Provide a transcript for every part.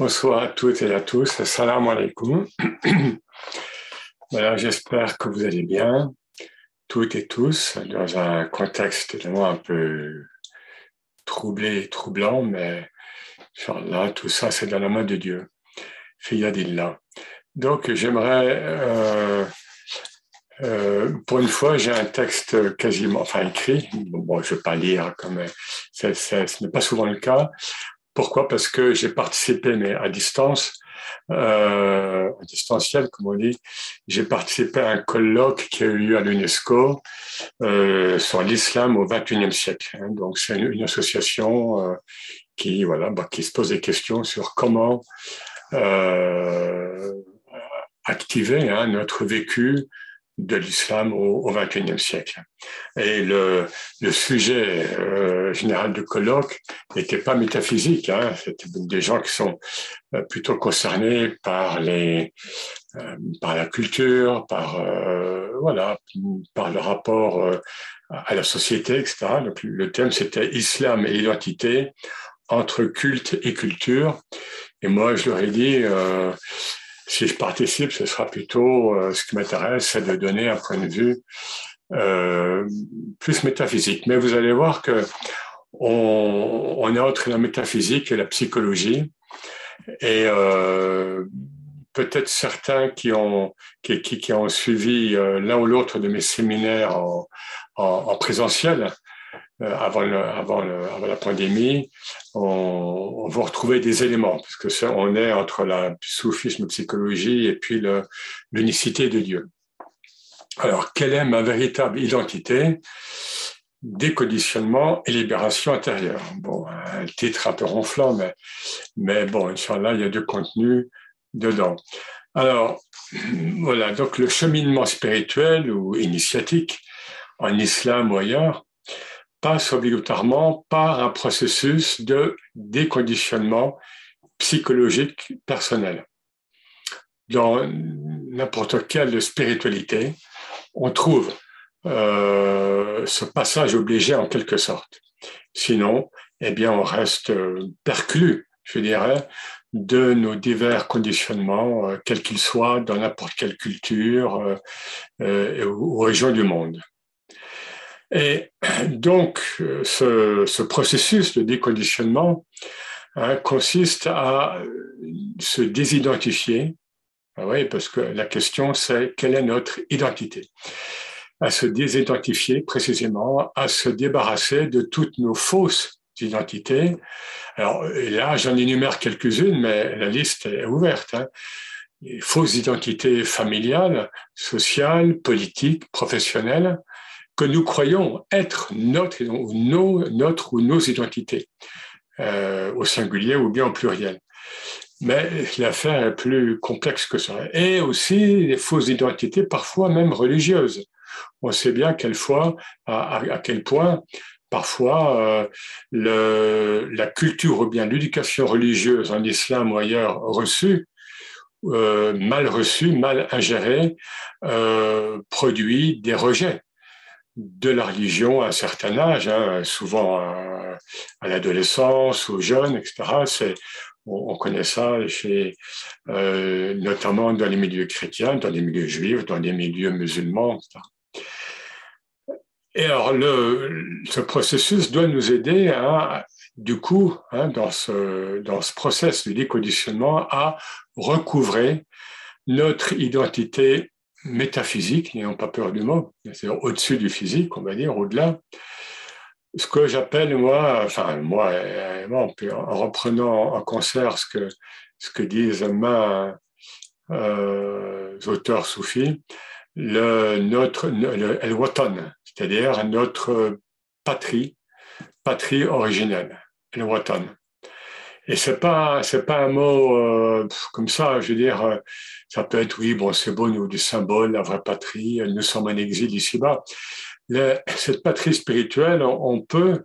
Bonsoir à toutes et à tous. Assalamu alaikum. voilà, j'espère que vous allez bien, toutes et tous, dans un contexte évidemment un peu troublé, troublant, mais là, tout ça, c'est dans la main de Dieu. Fiyadillah. Donc, j'aimerais, euh, euh, pour une fois, j'ai un texte quasiment, enfin écrit. Bon, je ne vais pas lire, comme ce n'est pas souvent le cas. Pourquoi? Parce que j'ai participé, mais à distance, euh, à distanciel, comme on dit. J'ai participé à un colloque qui a eu lieu à l'UNESCO euh, sur l'islam au XXIe siècle. Hein. Donc, c'est une, association euh, qui, voilà, bah, qui se pose des questions sur comment activer hein, notre vécu de l'islam au XXIe siècle. Et le, sujet euh, général du colloque n'était pas métaphysique, hein, c'était des gens qui sont euh, plutôt concernés par les euh, par la culture, par voilà, par le rapport à la société, etc. Donc le thème c'était islam et identité entre culte et culture. Et moi je leur ai dit si je participe, ce sera plutôt, euh, ce qui m'intéresse, c'est de donner un point de vue euh, plus métaphysique. Mais vous allez voir que on, est entre la métaphysique et la psychologie. Et euh, peut-être certains qui ont, qui, qui, ont suivi l'un ou l'autre de mes séminaires en, en, en présentiel avant, le, avant, la pandémie, on, va retrouver des éléments, parce que on est entre la soufisme, psychologie et puis l'unicité de Dieu. Alors, quelle est ma véritable identité? Déconditionnement et libération intérieure. Bon, un titre un peu ronflant, mais, mais bon, là, il y a du contenu dedans. Alors, voilà, donc le cheminement spirituel ou initiatique en islam ou ailleurs, passe obligatoirement par un processus de déconditionnement psychologique personnel. Dans n'importe quelle spiritualité, on trouve euh, ce passage obligé en quelque sorte. Sinon, eh bien, on reste perclus, je dirais, de nos divers conditionnements, euh, quels qu'ils soient, dans n'importe quelle culture euh, euh ou région du monde. Et donc, ce, ce processus de déconditionnement hein, consiste à se désidentifier, ah oui, parce que la question c'est quelle est notre identité? À se désidentifier précisément, à se débarrasser de toutes nos fausses identités. Alors là, j'en énumère quelques-unes, mais la liste est ouverte. Hein. fausses identités familiales, sociales, politiques, professionnelles, que nous croyons être notre, ou nos identités, euh, au singulier ou bien au pluriel. Mais l'affaire est plus complexe que ça. Et aussi les fausses identités, parfois même religieuses. On sait bien à, quel point parfois euh, la culture ou bien l'éducation religieuse en islam ou ailleurs reçue, euh, mal reçue, mal ingérée, produit des rejets de la religion à un certain âge, hein, souvent à, l'adolescence, aux jeunes, etc. On, on, connaît ça chez, euh, notamment dans les milieux chrétiens, dans les milieux juifs, dans les milieux musulmans, etc. Et alors, ce processus doit nous aider à, du coup, hein, dans, ce, dans ce process de déconditionnement, à recouvrer notre identité métaphysique, n'ayons pas peur du mot, c'est-à-dire au-dessus du physique, on va dire, au-delà. Ce que j'appelle, moi, enfin, moi, en reprenant en concert ce que, disent mains euh, auteurs soufis, le, notre, le, el watan, c'est-à-dire notre patrie, patrie originelle, el watan. Et c'est pas c'est pas un mot euh, comme ça. Je veux dire, euh, ça peut être oui, bon, c'est beau, nous des symboles, la vraie patrie. Nous sommes en exil ici-bas. Cette patrie spirituelle, on peut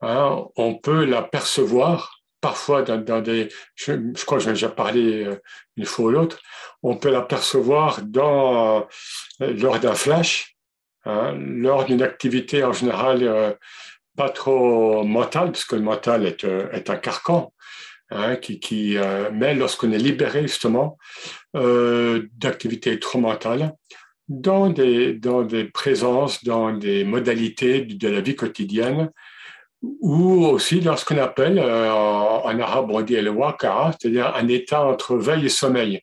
hein, on peut la percevoir parfois dans, des. Je, crois que j'en ai déjà parlé euh, une fois ou l'autre. On peut la percevoir dans lors d'un flash, hein, lors d'une activité en général pas trop mental, parce que le mental est, est un carcan. Hein, qui, qui euh, mais lorsqu'on est libéré justement euh, d'activités trop mentales, dans des, dans des présences, dans des modalités de la vie quotidienne, ou aussi dans ce qu'on appelle, euh, en, arabe on dit le waqa'a, c'est-à-dire un état entre veille et sommeil.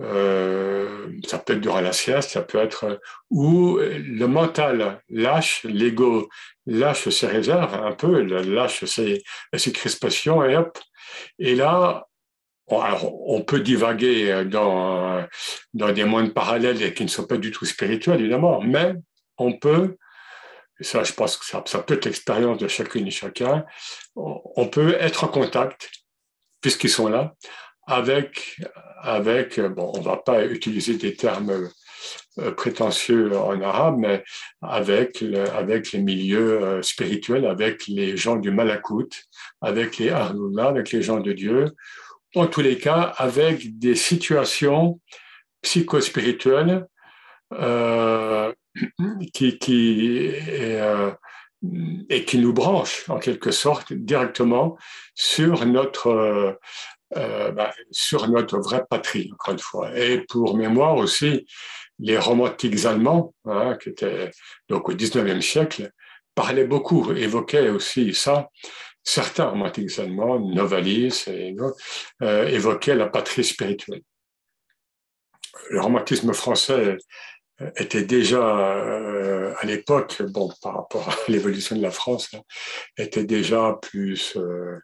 Euh, ça peut être durant la sieste, ça peut être où le mental lâche, l'ego lâche ses réserves un peu, lâche ses, crispations et hop. Et là, on, peut divaguer dans, dans des mondes parallèles qui ne sont pas du tout spirituels, évidemment, mais on peut, ça je pense que ça peut être l'expérience de chacune et chacun, on peut être en contact, puisqu'ils sont là, avec, avec, bon, on va pas utiliser des termes euh, prétentieux en arabe, mais avec, avec les milieux euh, spirituels, avec les gens du Malakout, avec les Ahlullah, avec les gens de Dieu, en tous les cas avec des situations psychospirituelles euh, qui, qui euh, et qui nous branchent en quelque sorte directement sur notre euh, bah, sur notre vraie patrie encore une fois et pour mémoire aussi les romantiques allemands hein, qui étaient donc au 19e siècle parlaient beaucoup évoquaient aussi ça certains romantiques allemands, Novalis et euh, évoquaient la patrie spirituelle. Le romantisme français était déjà euh, à l'époque, bon, par rapport à l'évolution de la France, hein, était déjà plus, euh,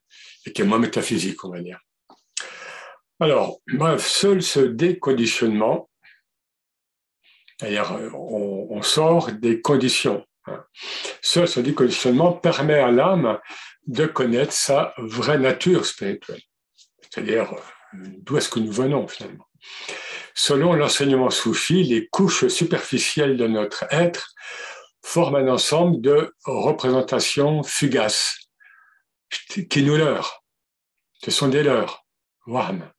était moins métaphysique, on va dire. Alors, bref, seul ce déconditionnement, c'est-à-dire on, on, sort des conditions. Hein. Seul ce déconditionnement permet à l'âme de connaître sa vraie nature spirituelle, c'est-à-dire d'où est-ce que nous venons finalement. Selon l'enseignement soufi, les couches superficielles de notre être forment un ensemble de représentations fugaces qui nous leurrent. Ce sont des. Waham.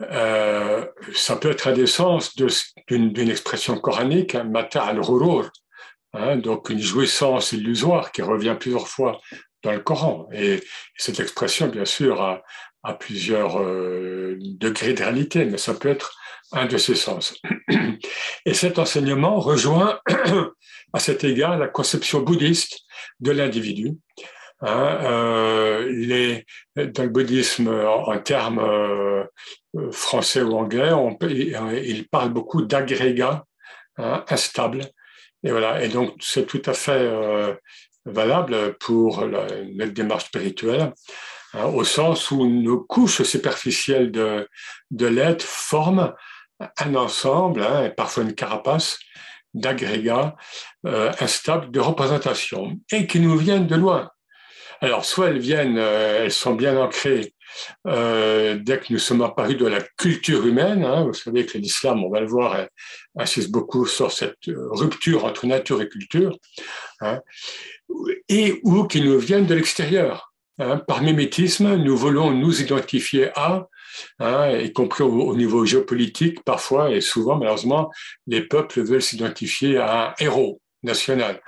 Euh, ça peut être à des sens d'une expression coranique, hein, mata al-hurur, Hein, donc une jouissance illusoire qui revient plusieurs fois dans le Coran. Et cette expression, bien sûr, a, a plusieurs euh, degrés de réalité, mais ça peut être un de ces sens. Et cet enseignement rejoint à cet égard la conception bouddhiste de l'individu. Hein, euh, dans le bouddhisme, en, termes euh, français ou anglais, il, parle beaucoup d'agrégats hein, instables et voilà. Et donc, c'est tout à fait euh, valable pour notre démarche spirituelle, hein, au sens où nos couches superficielles de, de l'être forment un ensemble, hein, et parfois une carapace, d'agrégats euh, instables de représentation et qui nous viennent de loin. Alors, soit elles viennent, euh, elles sont bien ancrées euh, dès que nous sommes apparus de la culture humaine. Hein, vous savez que l'islam, on va le voir, insiste beaucoup sur cette euh, rupture entre nature et culture, hein, et ou qui nous viennent de l'extérieur. Hein. Par mimétisme, nous voulons nous identifier à, hein, y compris au, niveau géopolitique, parfois et souvent, malheureusement, les peuples veulent s'identifier à un héros national.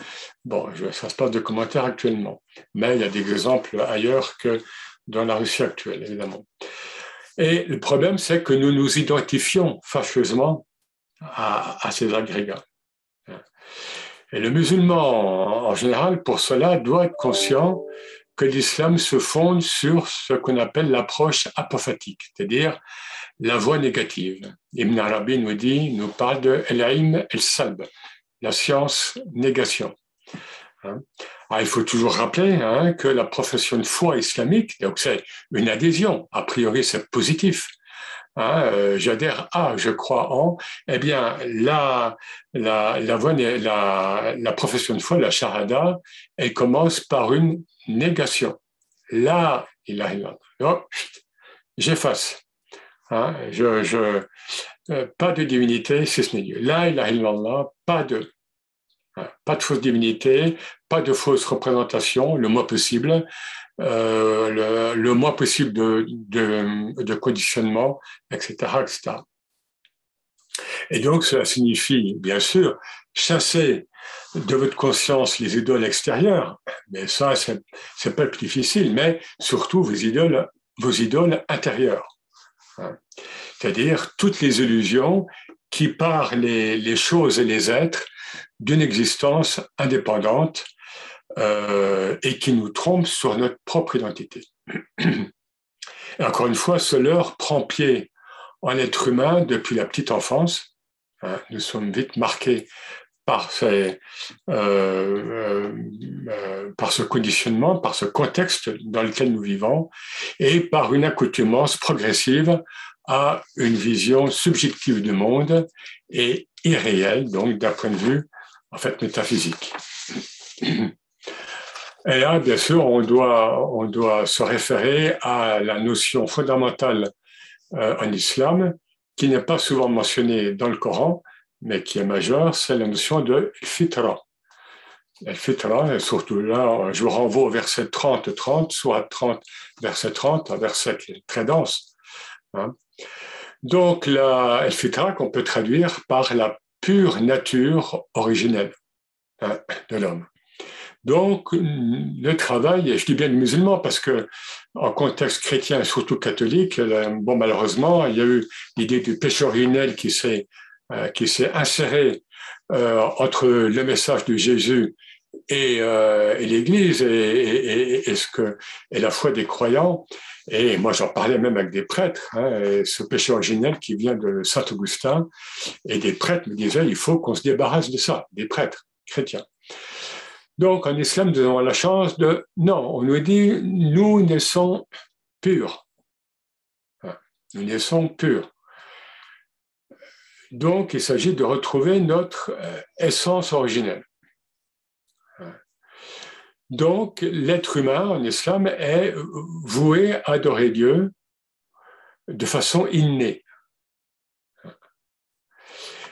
Bon, ça se passe de commentaires actuellement, mais il y a des exemples ailleurs que dans la Russie actuelle, évidemment. Et le problème, c'est que nous nous identifions fâcheusement à, ces agrégats. Et le musulman, en général, pour cela, doit être conscient que l'islam se fonde sur ce qu'on appelle l'approche apophatique, c'est-à-dire la voie négative. Ibn Arabi nous dit, nous parle de el el-salb, la science négation. Hein. Ah, il faut toujours rappeler hein, que la profession de foi islamique, donc c'est une adhésion, a priori c'est positif. Hein, euh, J'adhère à, je crois en, eh bien la, la, la, la, profession de foi, la shahada, elle commence par une négation. Là, il a oh, j'efface. Je, je, euh, pas de divinité, c'est ce n'est Dieu. Là, il a pas de pas de fausse divinité, pas de fausse représentation, le moins possible, euh, le, moins possible de, de, de, conditionnement, etc., etc. Et donc, cela signifie, bien sûr, chasser de votre conscience les idoles extérieures, mais ça, c'est pas le plus difficile, mais surtout vos idoles, vos idoles intérieures. Hein. C'est-à-dire toutes les illusions qui parlent les, les choses et les êtres d'une existence indépendante euh, et qui nous trompent sur notre propre identité. Et encore une fois, ce leurre prend pied en être humain depuis la petite enfance. Hein. nous sommes vite marqués par, euh, euh, par ce conditionnement, par ce contexte dans lequel nous vivons, et par une accoutumance progressive à une vision subjective du monde et irréelle, donc d'un point de vue en fait métaphysique. Et là, bien sûr, on doit, on doit se référer à la notion fondamentale euh, en islam, qui n'est pas souvent mentionnée dans le Coran, mais qui est majeure, c'est la notion de fitra. El fitra, et surtout là, je vous renvoie au verset 30-30, soit 30, verset 30, un verset très dense. Hein. Donc, la el fitra qu'on peut traduire par la pure nature originelle hein, de l'homme. Donc, le travail, et je dis bien le musulman parce que en contexte chrétien et surtout catholique, euh, bon, malheureusement, il y a eu l'idée du péché originel qui s'est euh, qui s'est inséré euh, entre le message de Jésus et, euh, et l'Église et, la foi des croyants. Et moi, j'en parlais même avec des prêtres. Hein, ce péché originel qui vient de Saint Augustin et des prêtres me disaient il faut qu'on se débarrasse de ça, des prêtres chrétiens. Donc, en islam, nous avons la chance de... Non, on nous dit, nous naissons purs. Nous naissons purs. Donc, il s'agit de retrouver notre euh, essence originelle. Donc, l'être humain en islam est voué à adorer Dieu de façon innée.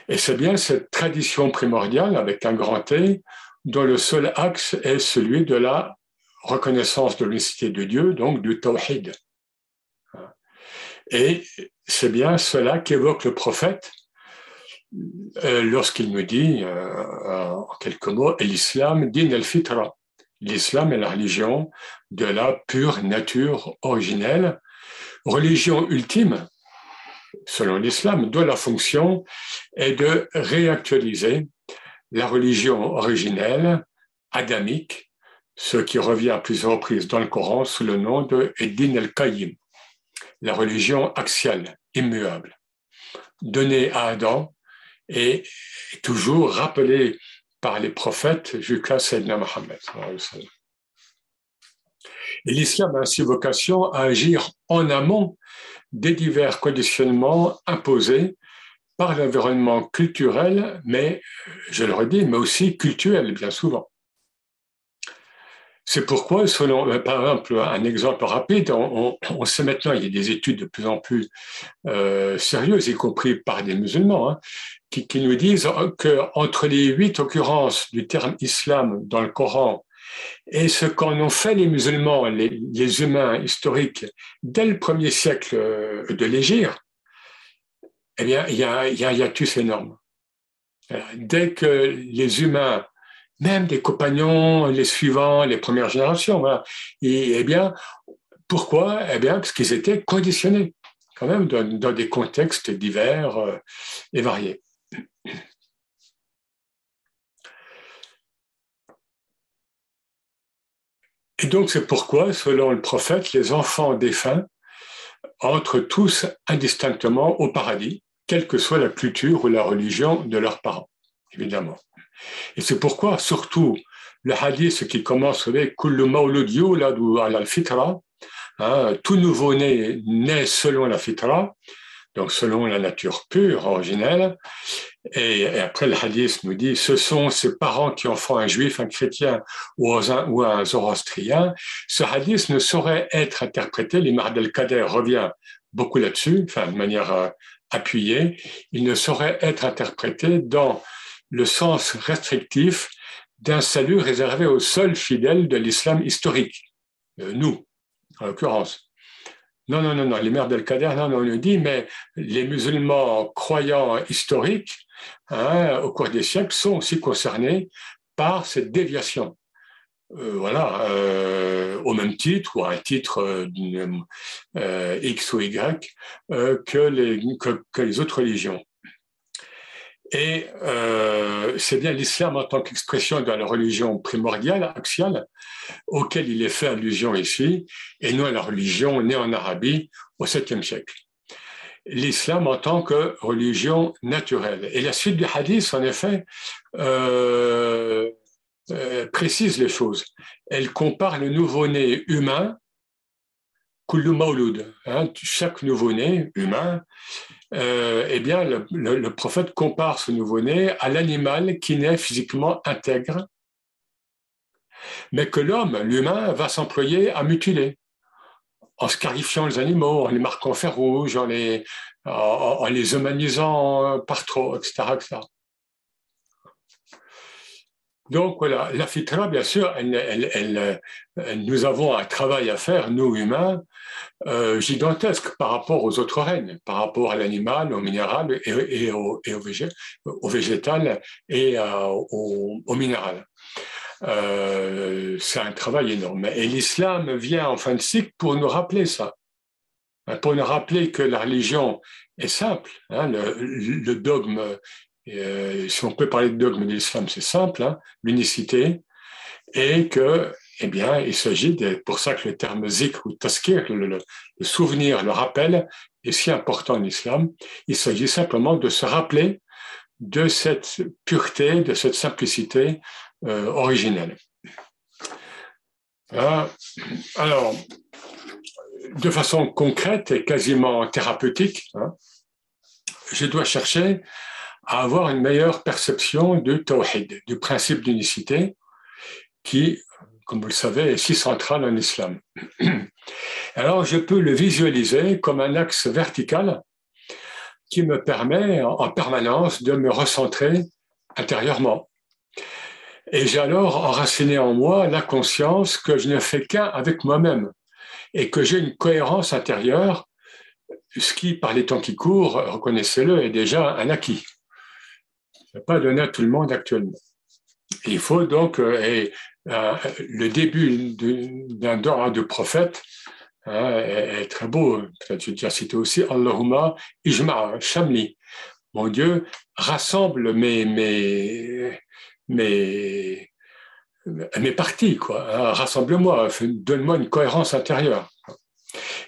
Et c'est bien cette tradition primordiale avec un grand T dont le seul axe est celui de la reconnaissance de l'unicité de Dieu, donc du tawhid. Et c'est bien cela qu'évoque le prophète euh, lorsqu'il me dit, euh, en quelques mots, l'islam din al-fitra. L'islam est la religion de la pure nature originelle, religion ultime, selon l'islam, dont la fonction est de réactualiser la religion originelle, adamique, ce qui revient à plusieurs reprises dans le Coran sous le nom de Eddin el-Qayyim, la religion axiale, immuable, donnée à Adam et toujours rappelée par les prophètes jusqu'à Sayyidina Mohammed. Et l'islam a ainsi vocation à agir en amont des divers conditionnements imposés par l'environnement culturel, mais, je le redis, mais aussi culturel, bien souvent. C'est pourquoi, selon, euh, par exemple, un exemple rapide, on, sait maintenant, il y a des études de plus en plus euh, sérieuses, y compris par des musulmans, hein, qui, nous disent qu'entre les huit occurrences du terme islam dans le Coran et ce qu'en ont fait les musulmans, les, les, humains historiques, dès le premier siècle euh, de l'Égypte, eh bien, il y a, un hiatus énorme. Dès que les humains, même des compagnons, les suivants, les premières générations, et, eh bien, pourquoi? Eh bien, parce qu'ils étaient conditionnés, quand même, dans, des contextes divers euh, et variés. Et donc, c'est pourquoi, selon le prophète, les enfants défunts entrent tous indistinctement au paradis, quelle que soit la culture ou la religion de leurs parents, évidemment. Et c'est pourquoi, surtout, le hadith qui commence avec Kullu al fitra, hein, tout nouveau-né naît selon la fitra, donc selon la nature pure, originelle. Et, après, le hadith nous dit, ce sont ces parents qui en font un juif, un chrétien ou un, ou un zoroastrien. Ce hadith ne saurait être interprété, l'imam al-Kader revient beaucoup là-dessus, enfin, de manière euh, appuyée, il ne saurait être interprété dans le sens restrictif d'un salut réservé aux seuls fidèles de l'islam historique, euh, nous, en l'occurrence. Non, non, non, non, les mères d'Al-Qader, non, non, on le dit, mais les musulmans croyants historiques, hein, au cours des siècles, sont aussi concernés par cette déviation. Euh, voilà, euh, au même titre ou à un titre euh, X ou Y que, les autres religions. Et c'est bien l'islam en tant qu'expression de la religion primordiale, axiale, auquel il est fait allusion ici, et non à la religion née en Arabie au 7e siècle. L'islam en tant que religion naturelle. Et la suite du hadith, en effet, euh, euh, précise les choses. Elle compare le nouveau-né humain, kullu hein, chaque nouveau-né humain, euh, eh bien, le, prophète compare ce nouveau-né à l'animal qui naît physiquement intègre, mais que l'homme, l'humain, va s'employer à mutiler en scarifiant les animaux, en les marquant en fer rouge, en les, en les humanisant par trop, etc., etc. Donc voilà, la fitra, bien sûr, nous avons un travail à faire, nous humains, euh, gigantesque par rapport aux autres règnes, par rapport à l'animal, au minéral et, au, végétal et euh, au, minéral. Euh, c'est un travail énorme. Et l'islam vient en fin de cycle pour nous rappeler ça, pour nous rappeler que la religion est simple. Hein, le, dogme euh, si on peut parler de dogme de l'islam, c'est simple, hein, l'unicité, et que, eh bien, il s'agit pour ça que le terme zikr ou taskir, le, souvenir, le rappel, est si important en islam. Il s'agit simplement de se rappeler de cette pureté, de cette simplicité euh, originelle. Hein, alors, de façon concrète et quasiment thérapeutique, hein, je dois chercher à avoir une meilleure perception du tawhid, du principe d'unicité, qui, comme vous le savez, est si central en islam. Alors, je peux le visualiser comme un axe vertical qui me permet en permanence de me recentrer intérieurement. Et j'ai alors enraciné en moi la conscience que je ne fais qu'un avec moi-même et que j'ai une cohérence intérieure, ce qui, par les temps qui courent, reconnaissez-le, est déjà un acquis pas donné à tout le monde actuellement. Il faut donc, euh, euh, le début d'un dora de prophète hein, est, très beau. Peut-être déjà cité aussi Allahumma ijma' shamli. Mon Dieu, rassemble mes, mes, mes, mes parties, quoi. Hein, rassemble-moi, donne-moi une cohérence intérieure.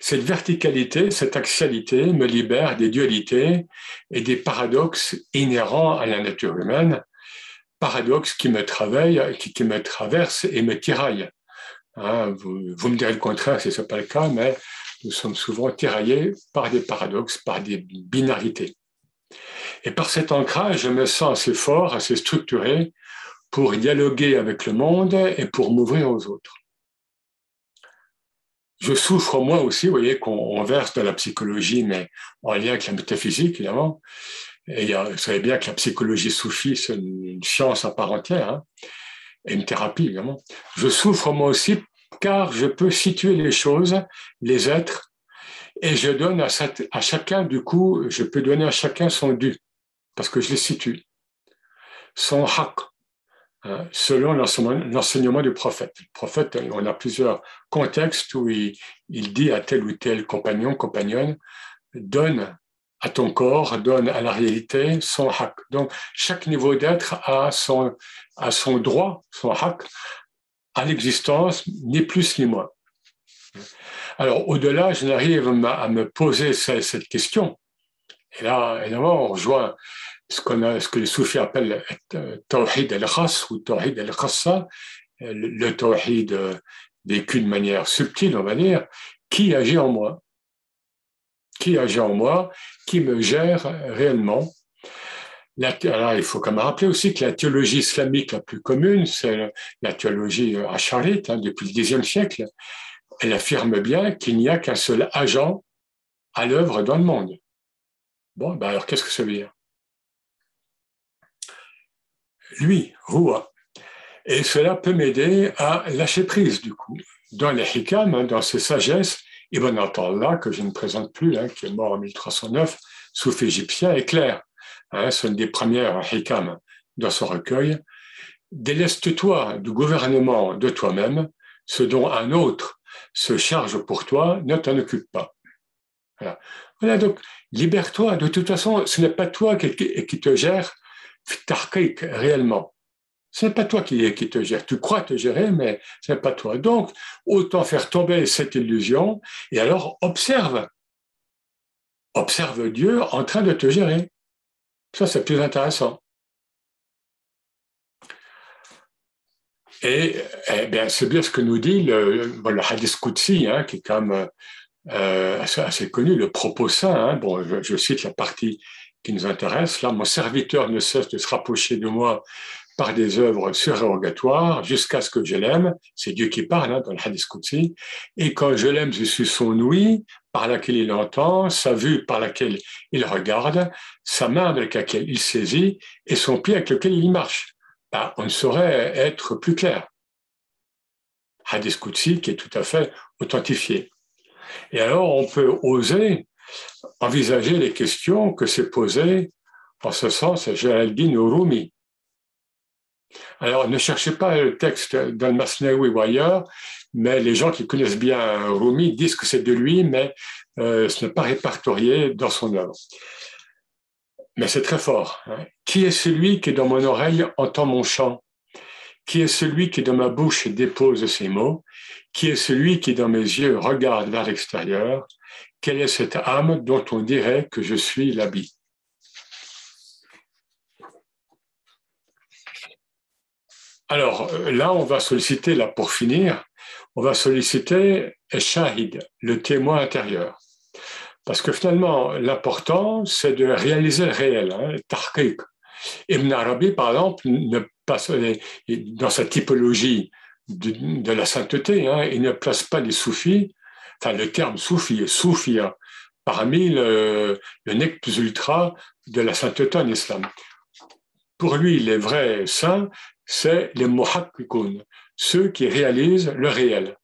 Cette verticalité, cette axialité me libère des dualités et des paradoxes inhérents à la nature humaine, paradoxes qui me travaillent, qui, me traversent et me tiraillent. Hein, vous, me direz le contraire si ce n'est pas le cas, mais nous sommes souvent tiraillés par des paradoxes, par des binarités. Et par cet ancrage, je me sens assez fort, assez structuré pour dialoguer avec le monde et pour m'ouvrir aux autres je souffre moi aussi, vous voyez, qu'on verse de la psychologie, mais en lien avec la métaphysique, évidemment. Et vous savez bien que la psychologie soufie, c'est une science à part entière, hein, et une thérapie, évidemment. Je souffre moi aussi car je peux situer les choses, les êtres, et je donne à, à chacun, du coup, je peux donner à chacun son dû, parce que je les situe. Son haq, selon l'enseignement du prophète. Le prophète, on a plusieurs contextes où il, dit à tel ou tel compagnon, compagnonne, donne à ton corps, donne à la réalité son haq. Donc, chaque niveau d'être a son, droit, son haq, à l'existence, ni plus ni moins. Alors, au-delà, je n'arrive à me poser cette question. Et là, évidemment, on rejoint ce, ce que les soufis appellent euh, tawhid al-khas ou tawhid al-khassa, euh, le tawhid euh, vécu de manière subtile, on va dire, qui agit en moi? Qui agit en moi? Qui me gère réellement? Alors, il faut quand même rappeler aussi que la théologie islamique la plus commune, c'est la théologie acharite hein, depuis le Xe siècle. Elle affirme bien qu'il n'y a qu'un seul agent à l'œuvre dans le monde. Bon, ben alors qu'est-ce que ça veut dire? Lui, Rua. Et cela peut m'aider à lâcher prise, du coup. Dans les hikam, hein, dans ses sagesses, Ibn Atallah, que je ne présente plus, hein, qui est mort en 1309, soufi égyptien, est clair. Hein, c'est une des premières hikam dans son recueil. Déleste-toi du gouvernement de toi-même, ce dont un autre se charge pour toi, ne t'en occupe pas. Voilà. voilà donc, libère-toi. De toute façon, ce n'est pas toi qui, qui te gère réellement. Ce n'est pas toi qui, qui, te gère. Tu crois te gérer, mais ce n'est pas toi. Donc, autant faire tomber cette illusion et alors observe. Observe Dieu en train de te gérer. Ça, c'est plus intéressant. Et eh bien, c'est bien ce que nous dit le, le Hadith Qudsi, hein, qui est quand même euh, assez, connu, le propos saint. Hein. Bon, je, cite la partie qui nous intéresse. Là, mon serviteur ne cesse de se rapprocher de moi par des œuvres surérogatoires jusqu'à ce que je l'aime. C'est Dieu qui parle hein, dans le Hadith Qudsi. Et quand je l'aime, je suis son ouïe par laquelle il entend, sa vue par laquelle il regarde, sa main avec laquelle il saisit et son pied avec lequel il marche. Ben, on ne saurait être plus clair. Hadith Qudsi qui est tout à fait authentifié. Et alors, on peut oser envisager les questions que s'est posées en ce sens Géraldine Rumi. Alors, ne cherchez pas le texte dans Masnaoui ou ailleurs, mais les gens qui connaissent bien Rumi disent que c'est de lui, mais euh, ce n'est pas répertorié dans son œuvre. Mais c'est très fort. Hein. Qui est celui qui, dans mon oreille, entend mon chant? Qui est celui qui, dans ma bouche, dépose ses mots? Qui est celui qui, dans mes yeux, regarde vers l'extérieur? Quelle est cette âme dont on dirait que je suis l'habit? Alors là, on va solliciter, là pour finir, on va solliciter Shahid, le témoin intérieur. Parce que finalement, l'important, c'est de réaliser le réel, hein, le Ibn Arabi, par exemple, ne passe, dans sa typologie de, la sainteté, hein, il ne place pas les soufis, enfin le terme soufi est soufia, parmi le, le nec plus ultra de la sainteté en islam. Pour lui, les vrais saints, c'est les muhakkikun, ceux qui réalisent le réel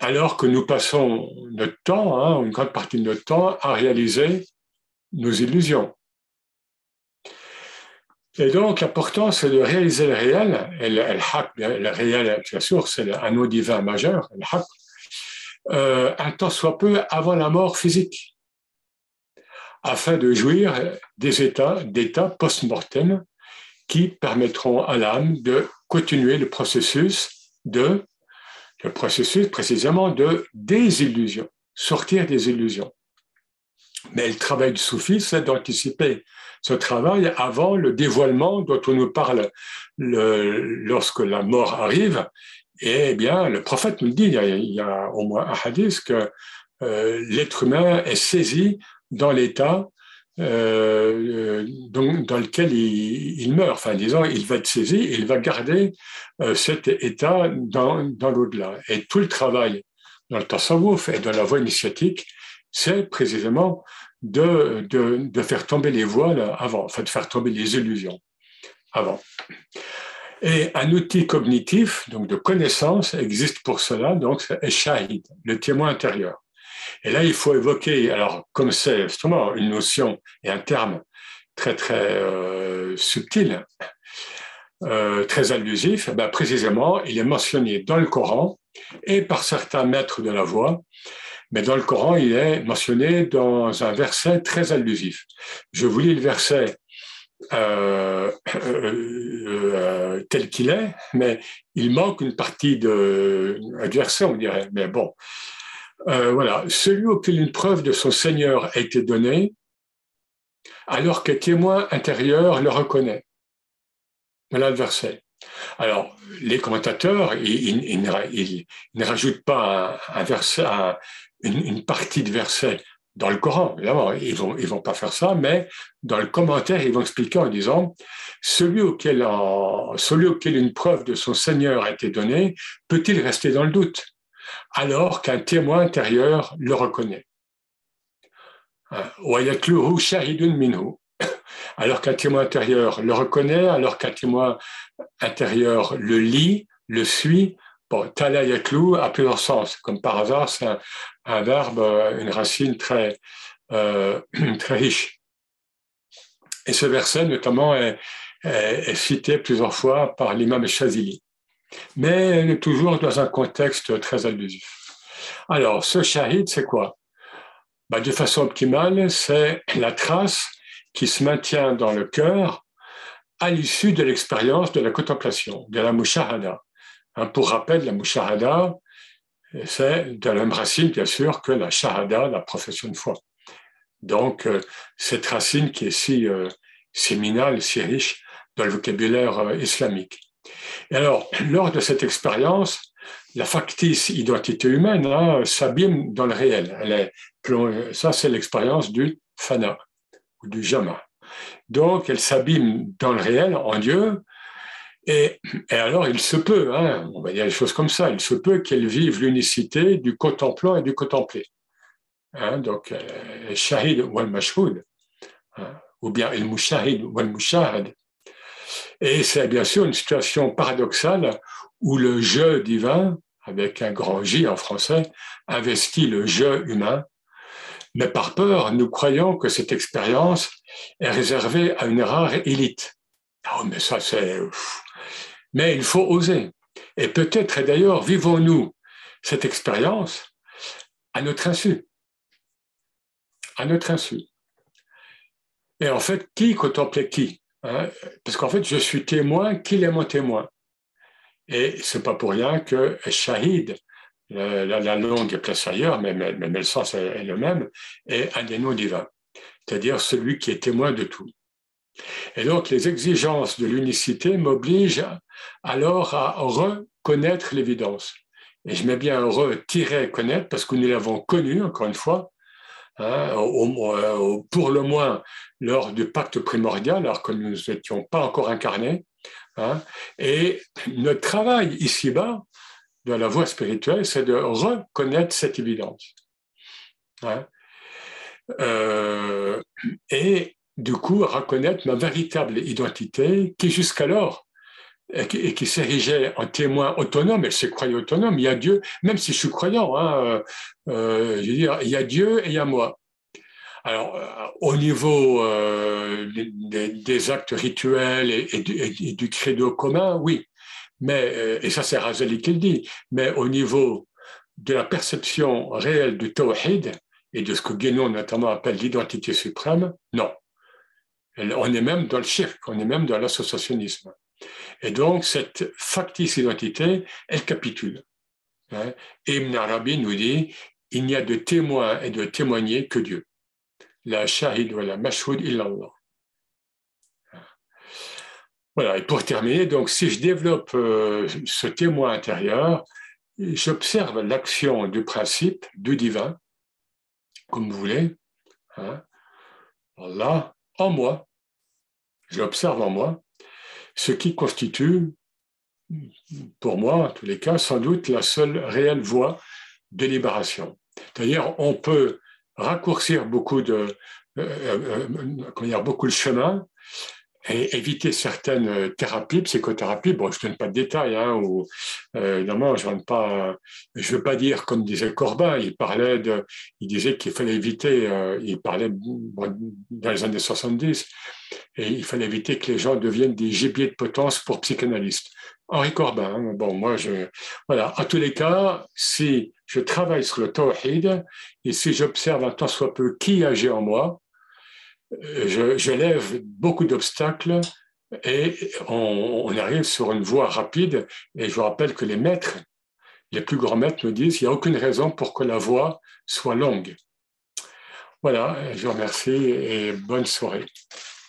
alors que nous passons notre temps, hein, une grande partie de notre temps, à réaliser nos illusions. Et donc, l'important, c'est de réaliser le réel, le, réel, bien sûr, c'est un mot divin majeur, le haq, euh, un temps soit peu avant la mort physique, afin de jouir des états, post-mortem qui permettront à l'âme de continuer le processus de le processus précisément de désillusion, sortir des illusions. Mais le travail du soufi, c'est d'anticiper ce travail avant le dévoilement dont on nous parle lorsque la mort arrive. Eh bien, le prophète nous dit, il y a, au moins un hadith, que euh, l'être humain est saisi dans l'état euh, dans, lequel il, meurt. Enfin, disons, il va être saisi, il va garder euh, cet état dans, dans l'au-delà. Et tout le travail dans le tasawwuf et dans la voie initiatique, c'est précisément de, de, de, faire tomber les voiles avant, enfin de faire tomber les illusions avant. Et un outil cognitif, donc de connaissance, existe pour cela, donc c'est Shahid, le témoin intérieur. Et là, il faut évoquer, alors comme c'est justement une notion et un terme très très euh, subtil, euh, très allusif, eh ben, précisément, il est mentionné dans le Coran et par certains maîtres de la voix, mais dans le Coran, il est mentionné dans un verset très allusif. Je vous lis le verset euh, tel qu'il est, mais il manque une partie de, verset, on dirait. Mais bon, euh, voilà, celui auquel une preuve de son Seigneur a été donnée, alors qu'un témoin intérieur le reconnaît. Voilà le verset. Alors, les commentateurs, ils, ne rajoutent pas un, verset, une, partie de verset dans le Coran, évidemment, ils vont, ils vont pas faire ça, mais dans le commentaire, ils vont expliquer en disant, celui auquel, celui auquel une preuve de son Seigneur a été donnée, peut-il rester dans le doute alors qu'un témoin intérieur le reconnaît? Alors qu'un témoin intérieur le reconnaît, alors qu'un témoin intérieur le lit, le suit Bon, tala yaklu a plusieurs sens. Comme par hasard, c'est un, verbe, une racine très, très riche. Et ce verset, notamment, est, cité plusieurs fois par l'imam Shazili, mais toujours dans un contexte très abusif. Alors, ce shahid, c'est quoi? Bah, De façon optimale, c'est la trace qui se maintient dans le cœur à l'issue de l'expérience de la contemplation, de la mushahada. Hein, pour rappel, la mushahada, c'est de la même racine, bien sûr, que la shahada, la profession de foi. Donc, euh, cette racine qui est si euh, séminale, si riche dans le vocabulaire euh, islamique. Et alors, lors de cette expérience, la factice identité humaine hein, s'abîme dans le réel. Ça, c'est l'expérience du fana ou du jama. Donc, elle s'abîme dans le réel, en Dieu, et, alors, il se peut, hein, on va dire des choses comme ça, il se peut qu'elle vive l'unicité du contemplant et du contemplé. Hein, donc, euh, shahid wal mashhoud, hein, ou bien el mushahid wal mushahad. Et c'est bien sûr une situation paradoxale où le jeu divin, avec un grand J en français, investit le jeu humain. Mais par peur, nous croyons que cette expérience est réservée à une rare élite. Oh, mais ça, c'est. Mais il faut oser. Et peut-être, et d'ailleurs, vivons-nous cette expérience à notre insu à notre insu. Et en fait, qui contemplait qui hein? Parce qu'en fait, je suis témoin, qui est mon témoin Et c'est pas pour rien que Shahid, la, la langue est placée ailleurs, mais, mais, le sens est, le même, est un des noms divins, c'est-à-dire celui qui est témoin de tout. Et donc, les exigences de l'unicité m'obligent alors à reconnaître l'évidence. Et je mets bien re-connaître parce que nous l'avons connu, encore une fois, Hein, au, pour le moins lors du pacte primordial, alors que nous n'étions pas encore incarnés. Hein, et notre travail ici-bas, dans la voie spirituelle, c'est de reconnaître cette évidence. Hein, euh, et du coup, reconnaître ma véritable identité qui jusqu'alors et qui, s'érigeait en témoin autonome, elle se croyait autonome, il y a Dieu, même si je suis croyant, hein, euh, euh, je veux dire, il y a Dieu et il y a moi. Alors, euh, au niveau des, actes rituels et, du, credo commun, oui, mais, et ça c'est Razali qui le dit, mais au niveau de la perception réelle du tawhid et de ce que Guénon notamment appelle l'identité suprême, non. On est même dans le shirk, on est même dans l'associationnisme. Et donc, cette factice identité, elle capitule. Hein. Ibn Arabi nous dit il n'y a de témoin et de témoigner que Dieu. La shahid wa la mashhoud illallah. Voilà, et pour terminer, donc, si je développe euh, ce témoin intérieur, j'observe l'action du principe du divin, comme vous voulez, hein, là, en moi. J'observe en moi, ce qui constitue, pour moi en tous les cas, sans doute la seule réelle voie de libération. D'ailleurs, on peut raccourcir beaucoup de, euh, euh, euh, beaucoup le chemin et éviter certaines euh, thérapies, psychothérapies. Bon, je ne donne pas de détails, hein, ou, euh, évidemment, je ne pas, je veux pas dire comme disait Corbin, il parlait de, il disait qu'il fallait éviter, euh, il parlait dans les années 70, et il fallait éviter que les gens deviennent des gibiers de potence pour psychanalystes. Henri Corbin, hein, bon, moi, je, voilà, à tous les cas, si je travaille sur le tawhid, et si j'observe un tant soit peu qui agit en moi, je, lève beaucoup d'obstacles et on, arrive sur une voie rapide. Et je vous rappelle que les maîtres, les plus grands maîtres nous disent qu'il n'y a aucune raison pour que la voie soit longue. Voilà, je vous remercie et bonne soirée.